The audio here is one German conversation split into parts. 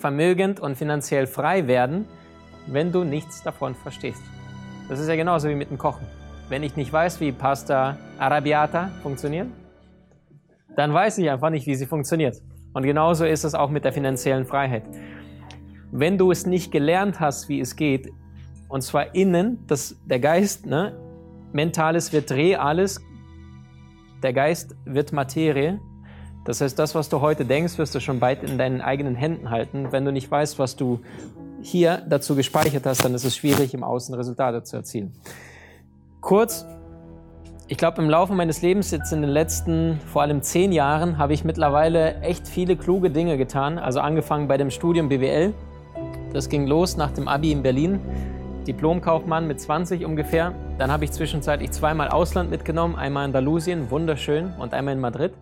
vermögend und finanziell frei werden, wenn du nichts davon verstehst? Das ist ja genauso wie mit dem Kochen. Wenn ich nicht weiß, wie Pasta Arabiata funktioniert, dann weiß ich einfach nicht, wie sie funktioniert. Und genauso ist es auch mit der finanziellen Freiheit. Wenn du es nicht gelernt hast, wie es geht, und zwar innen, das, der Geist, ne, Mentales wird Reales, der Geist wird Materie. Das heißt, das, was du heute denkst, wirst du schon bald in deinen eigenen Händen halten. Wenn du nicht weißt, was du hier dazu gespeichert hast, dann ist es schwierig, im Außen Resultate zu erzielen. Kurz, ich glaube, im Laufe meines Lebens, jetzt in den letzten vor allem zehn Jahren, habe ich mittlerweile echt viele kluge Dinge getan. Also angefangen bei dem Studium BWL. Das ging los nach dem Abi in Berlin. Diplomkaufmann mit 20 ungefähr. Dann habe ich zwischenzeitlich zweimal Ausland mitgenommen, einmal in Andalusien, wunderschön, und einmal in Madrid.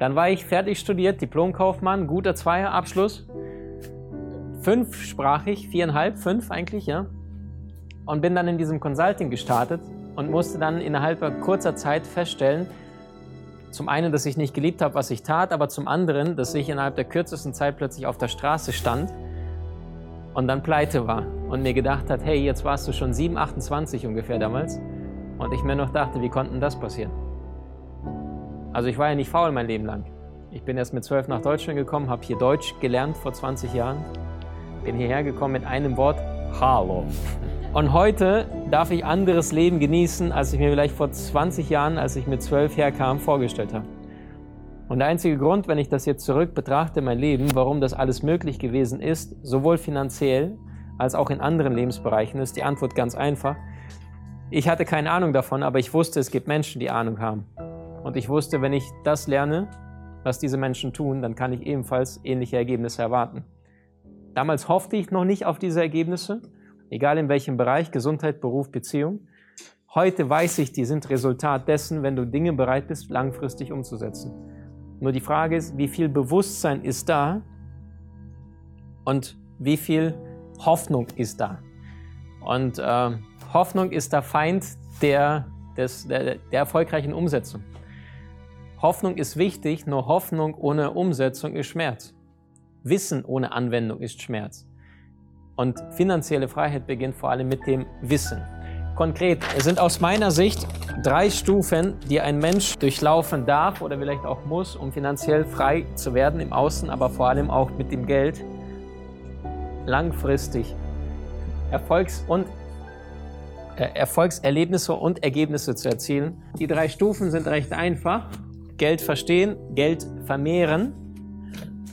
Dann war ich fertig studiert, Diplomkaufmann, guter Zweierabschluss. Fünfsprachig, viereinhalb, fünf eigentlich, ja und bin dann in diesem Consulting gestartet und musste dann innerhalb kurzer Zeit feststellen, zum einen, dass ich nicht geliebt habe, was ich tat, aber zum anderen, dass ich innerhalb der kürzesten Zeit plötzlich auf der Straße stand und dann pleite war und mir gedacht hat, hey, jetzt warst du schon 7, 28 ungefähr damals und ich mir noch dachte, wie konnte das passieren? Also ich war ja nicht faul mein Leben lang. Ich bin erst mit 12 nach Deutschland gekommen, habe hier Deutsch gelernt vor 20 Jahren, bin hierher gekommen mit einem Wort, Hallo. Und heute darf ich anderes Leben genießen, als ich mir vielleicht vor 20 Jahren, als ich mit 12 herkam, vorgestellt habe. Und der einzige Grund, wenn ich das jetzt zurück betrachte, mein Leben, warum das alles möglich gewesen ist, sowohl finanziell als auch in anderen Lebensbereichen, ist die Antwort ganz einfach. Ich hatte keine Ahnung davon, aber ich wusste, es gibt Menschen, die Ahnung haben. Und ich wusste, wenn ich das lerne, was diese Menschen tun, dann kann ich ebenfalls ähnliche Ergebnisse erwarten. Damals hoffte ich noch nicht auf diese Ergebnisse, egal in welchem Bereich, Gesundheit, Beruf, Beziehung. Heute weiß ich, die sind Resultat dessen, wenn du Dinge bereit bist, langfristig umzusetzen. Nur die Frage ist, wie viel Bewusstsein ist da und wie viel Hoffnung ist da. Und äh, Hoffnung ist der Feind der, des, der, der erfolgreichen Umsetzung. Hoffnung ist wichtig, nur Hoffnung ohne Umsetzung ist Schmerz. Wissen ohne Anwendung ist Schmerz. Und finanzielle Freiheit beginnt vor allem mit dem Wissen. Konkret, es sind aus meiner Sicht drei Stufen, die ein Mensch durchlaufen darf oder vielleicht auch muss, um finanziell frei zu werden im Außen, aber vor allem auch mit dem Geld langfristig Erfolgs- und äh, Erfolgserlebnisse und Ergebnisse zu erzielen. Die drei Stufen sind recht einfach. Geld verstehen, Geld vermehren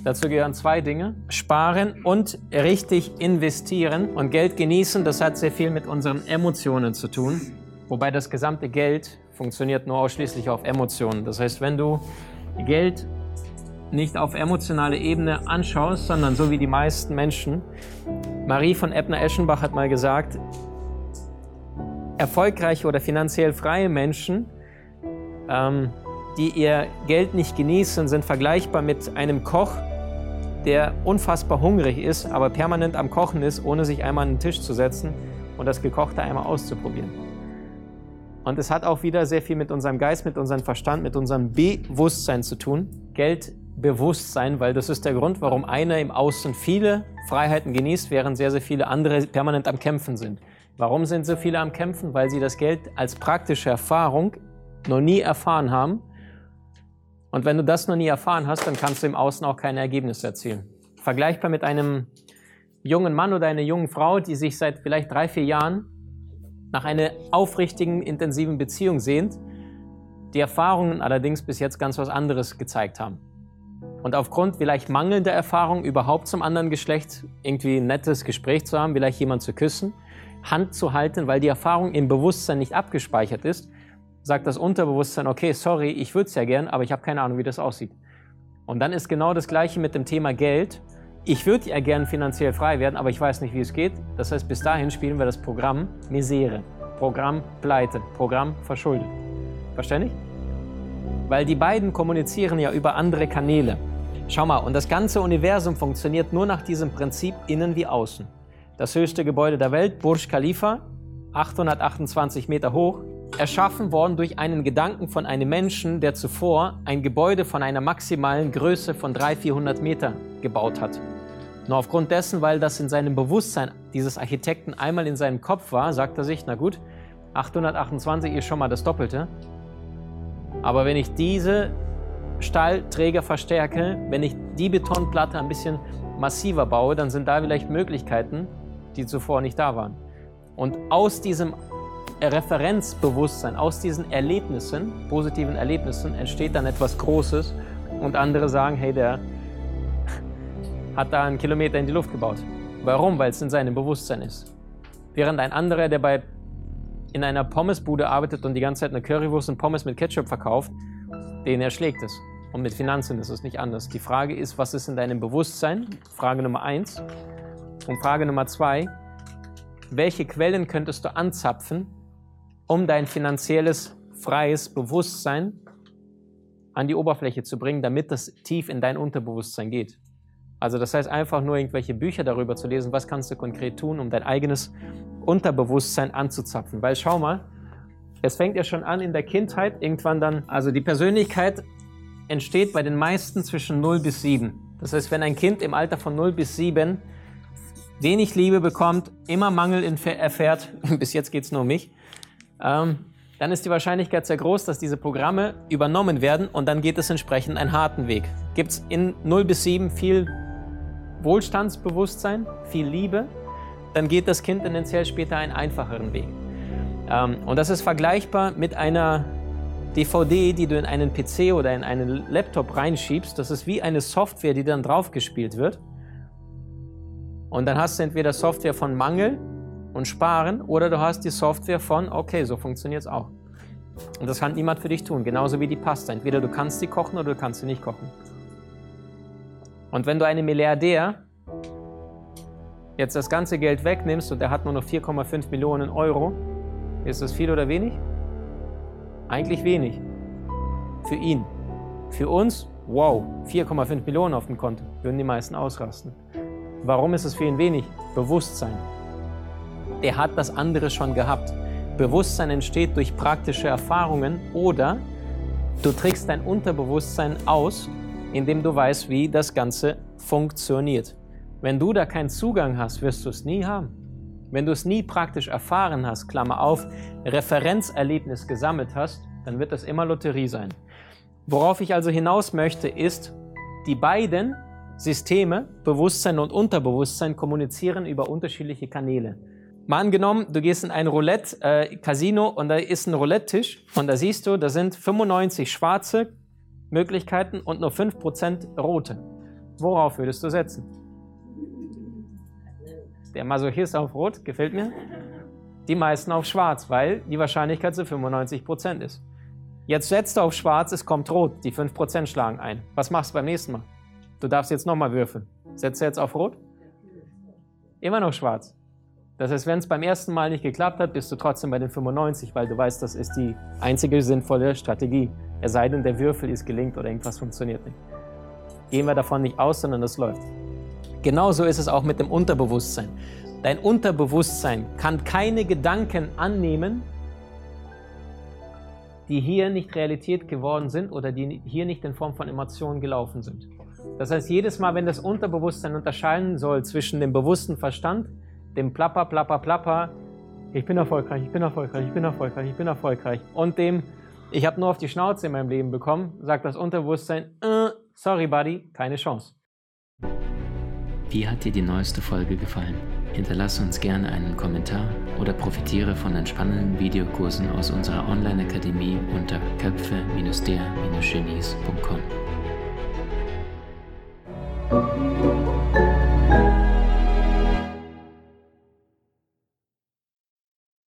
Dazu gehören zwei Dinge. Sparen und richtig investieren. Und Geld genießen, das hat sehr viel mit unseren Emotionen zu tun. Wobei das gesamte Geld funktioniert nur ausschließlich auf Emotionen. Das heißt, wenn du Geld nicht auf emotionale Ebene anschaust, sondern so wie die meisten Menschen. Marie von Ebner-Eschenbach hat mal gesagt, erfolgreiche oder finanziell freie Menschen ähm, die ihr Geld nicht genießen, sind vergleichbar mit einem Koch, der unfassbar hungrig ist, aber permanent am Kochen ist, ohne sich einmal an den Tisch zu setzen und das Gekochte einmal auszuprobieren. Und es hat auch wieder sehr viel mit unserem Geist, mit unserem Verstand, mit unserem Bewusstsein zu tun. Geldbewusstsein, weil das ist der Grund, warum einer im Außen viele Freiheiten genießt, während sehr, sehr viele andere permanent am Kämpfen sind. Warum sind so viele am Kämpfen? Weil sie das Geld als praktische Erfahrung noch nie erfahren haben und wenn du das noch nie erfahren hast, dann kannst du im Außen auch keine Ergebnisse erzielen. Vergleichbar mit einem jungen Mann oder einer jungen Frau, die sich seit vielleicht drei, vier Jahren nach einer aufrichtigen, intensiven Beziehung sehnt, die Erfahrungen allerdings bis jetzt ganz was anderes gezeigt haben. Und aufgrund vielleicht mangelnder Erfahrung überhaupt zum anderen Geschlecht irgendwie ein nettes Gespräch zu haben, vielleicht jemand zu küssen, Hand zu halten, weil die Erfahrung im Bewusstsein nicht abgespeichert ist, sagt das Unterbewusstsein, okay, sorry, ich würde es ja gern, aber ich habe keine Ahnung, wie das aussieht. Und dann ist genau das Gleiche mit dem Thema Geld. ich würde ja gern finanziell frei werden, aber ich weiß nicht, wie es geht. Das heißt, bis dahin spielen wir das Programm Misere, Programm Pleite, Programm Verschuldet. Verständlich? Weil die beiden kommunizieren ja über andere Kanäle. Schau mal, und das ganze Universum funktioniert nur nach diesem Prinzip innen wie außen. Das höchste Gebäude der Welt, Burj Khalifa, 828 Meter hoch, erschaffen worden durch einen Gedanken von einem Menschen, der zuvor ein Gebäude von einer maximalen Größe von 300, 400 Meter gebaut hat. Nur aufgrund dessen, weil das in seinem Bewusstsein dieses Architekten einmal in seinem Kopf war, sagt er sich, na gut, 828 ist schon mal das Doppelte. Aber wenn ich diese Stahlträger verstärke, wenn ich die Betonplatte ein bisschen massiver baue, dann sind da vielleicht Möglichkeiten, die zuvor nicht da waren. Und aus diesem Referenzbewusstsein, aus diesen Erlebnissen, positiven Erlebnissen, entsteht dann etwas Großes und andere sagen, hey, der hat da einen Kilometer in die Luft gebaut. Warum? Weil es in seinem Bewusstsein ist. Während ein anderer, der bei, in einer Pommesbude arbeitet und die ganze Zeit eine Currywurst und Pommes mit Ketchup verkauft, den erschlägt es. Und mit Finanzen ist es nicht anders. Die Frage ist, was ist in deinem Bewusstsein? Frage Nummer eins. Und Frage Nummer zwei, welche Quellen könntest du anzapfen, um dein finanzielles, freies Bewusstsein an die Oberfläche zu bringen, damit das tief in dein Unterbewusstsein geht? Also das heißt einfach nur irgendwelche Bücher darüber zu lesen, was kannst du konkret tun, um dein eigenes Unterbewusstsein anzuzapfen. Weil schau mal, es fängt ja schon an in der Kindheit, irgendwann dann, also die Persönlichkeit entsteht bei den meisten zwischen 0 bis 7. Das heißt, wenn ein Kind im Alter von 0 bis 7 wenig Liebe bekommt, immer Mangel erfährt, bis jetzt geht es nur um mich, ähm, dann ist die Wahrscheinlichkeit sehr groß, dass diese Programme übernommen werden und dann geht es entsprechend einen harten Weg. Gibt es in 0 bis 7 viel Wohlstandsbewusstsein, viel Liebe, dann geht das Kind tendenziell später einen einfacheren Weg. Ähm, und das ist vergleichbar mit einer DVD, die du in einen PC oder in einen Laptop reinschiebst. Das ist wie eine Software, die dann draufgespielt wird. Und dann hast du entweder Software von Mangel und Sparen oder du hast die Software von, okay, so funktioniert es auch. Und das kann niemand für dich tun, genauso wie die Pasta. Entweder du kannst sie kochen oder du kannst sie nicht kochen. Und wenn du einem Milliardär jetzt das ganze Geld wegnimmst und der hat nur noch 4,5 Millionen Euro, ist das viel oder wenig? Eigentlich wenig. Für ihn. Für uns, wow, 4,5 Millionen auf dem Konto, würden die meisten ausrasten. Warum ist es für ihn wenig? Bewusstsein. Der hat das andere schon gehabt. Bewusstsein entsteht durch praktische Erfahrungen oder du trägst dein Unterbewusstsein aus indem du weißt, wie das Ganze funktioniert. Wenn du da keinen Zugang hast, wirst du es nie haben. Wenn du es nie praktisch erfahren hast, Klammer auf, Referenzerlebnis gesammelt hast, dann wird das immer Lotterie sein. Worauf ich also hinaus möchte, ist, die beiden Systeme, Bewusstsein und Unterbewusstsein, kommunizieren über unterschiedliche Kanäle. Mal angenommen, du gehst in ein Roulette-Casino äh, und da ist ein Roulette-Tisch und da siehst du, da sind 95 schwarze Möglichkeiten und nur 5% rote. Worauf würdest du setzen? Der Masochist auf Rot gefällt mir. Die meisten auf Schwarz, weil die Wahrscheinlichkeit zu 95% ist. Jetzt setzt du auf Schwarz, es kommt Rot, die 5% schlagen ein. Was machst du beim nächsten Mal? Du darfst jetzt nochmal würfeln. Setzt du jetzt auf Rot? Immer noch Schwarz. Das heißt, wenn es beim ersten Mal nicht geklappt hat, bist du trotzdem bei den 95, weil du weißt, das ist die einzige sinnvolle Strategie. Es sei denn, der Würfel ist gelingt oder irgendwas funktioniert nicht. Gehen wir davon nicht aus, sondern es läuft. Genauso ist es auch mit dem Unterbewusstsein. Dein Unterbewusstsein kann keine Gedanken annehmen, die hier nicht Realität geworden sind oder die hier nicht in Form von Emotionen gelaufen sind. Das heißt, jedes Mal, wenn das Unterbewusstsein unterscheiden soll zwischen dem bewussten Verstand, dem Plapper, Plapper, Plapper, ich bin erfolgreich, ich bin erfolgreich, ich bin erfolgreich, ich bin erfolgreich, und dem ich habe nur auf die Schnauze in meinem Leben bekommen, sagt das Unterbewusstsein, äh, sorry Buddy, keine Chance. Wie hat dir die neueste Folge gefallen? Hinterlasse uns gerne einen Kommentar oder profitiere von entspannenden Videokursen aus unserer Online-Akademie unter köpfe-der-genies.com.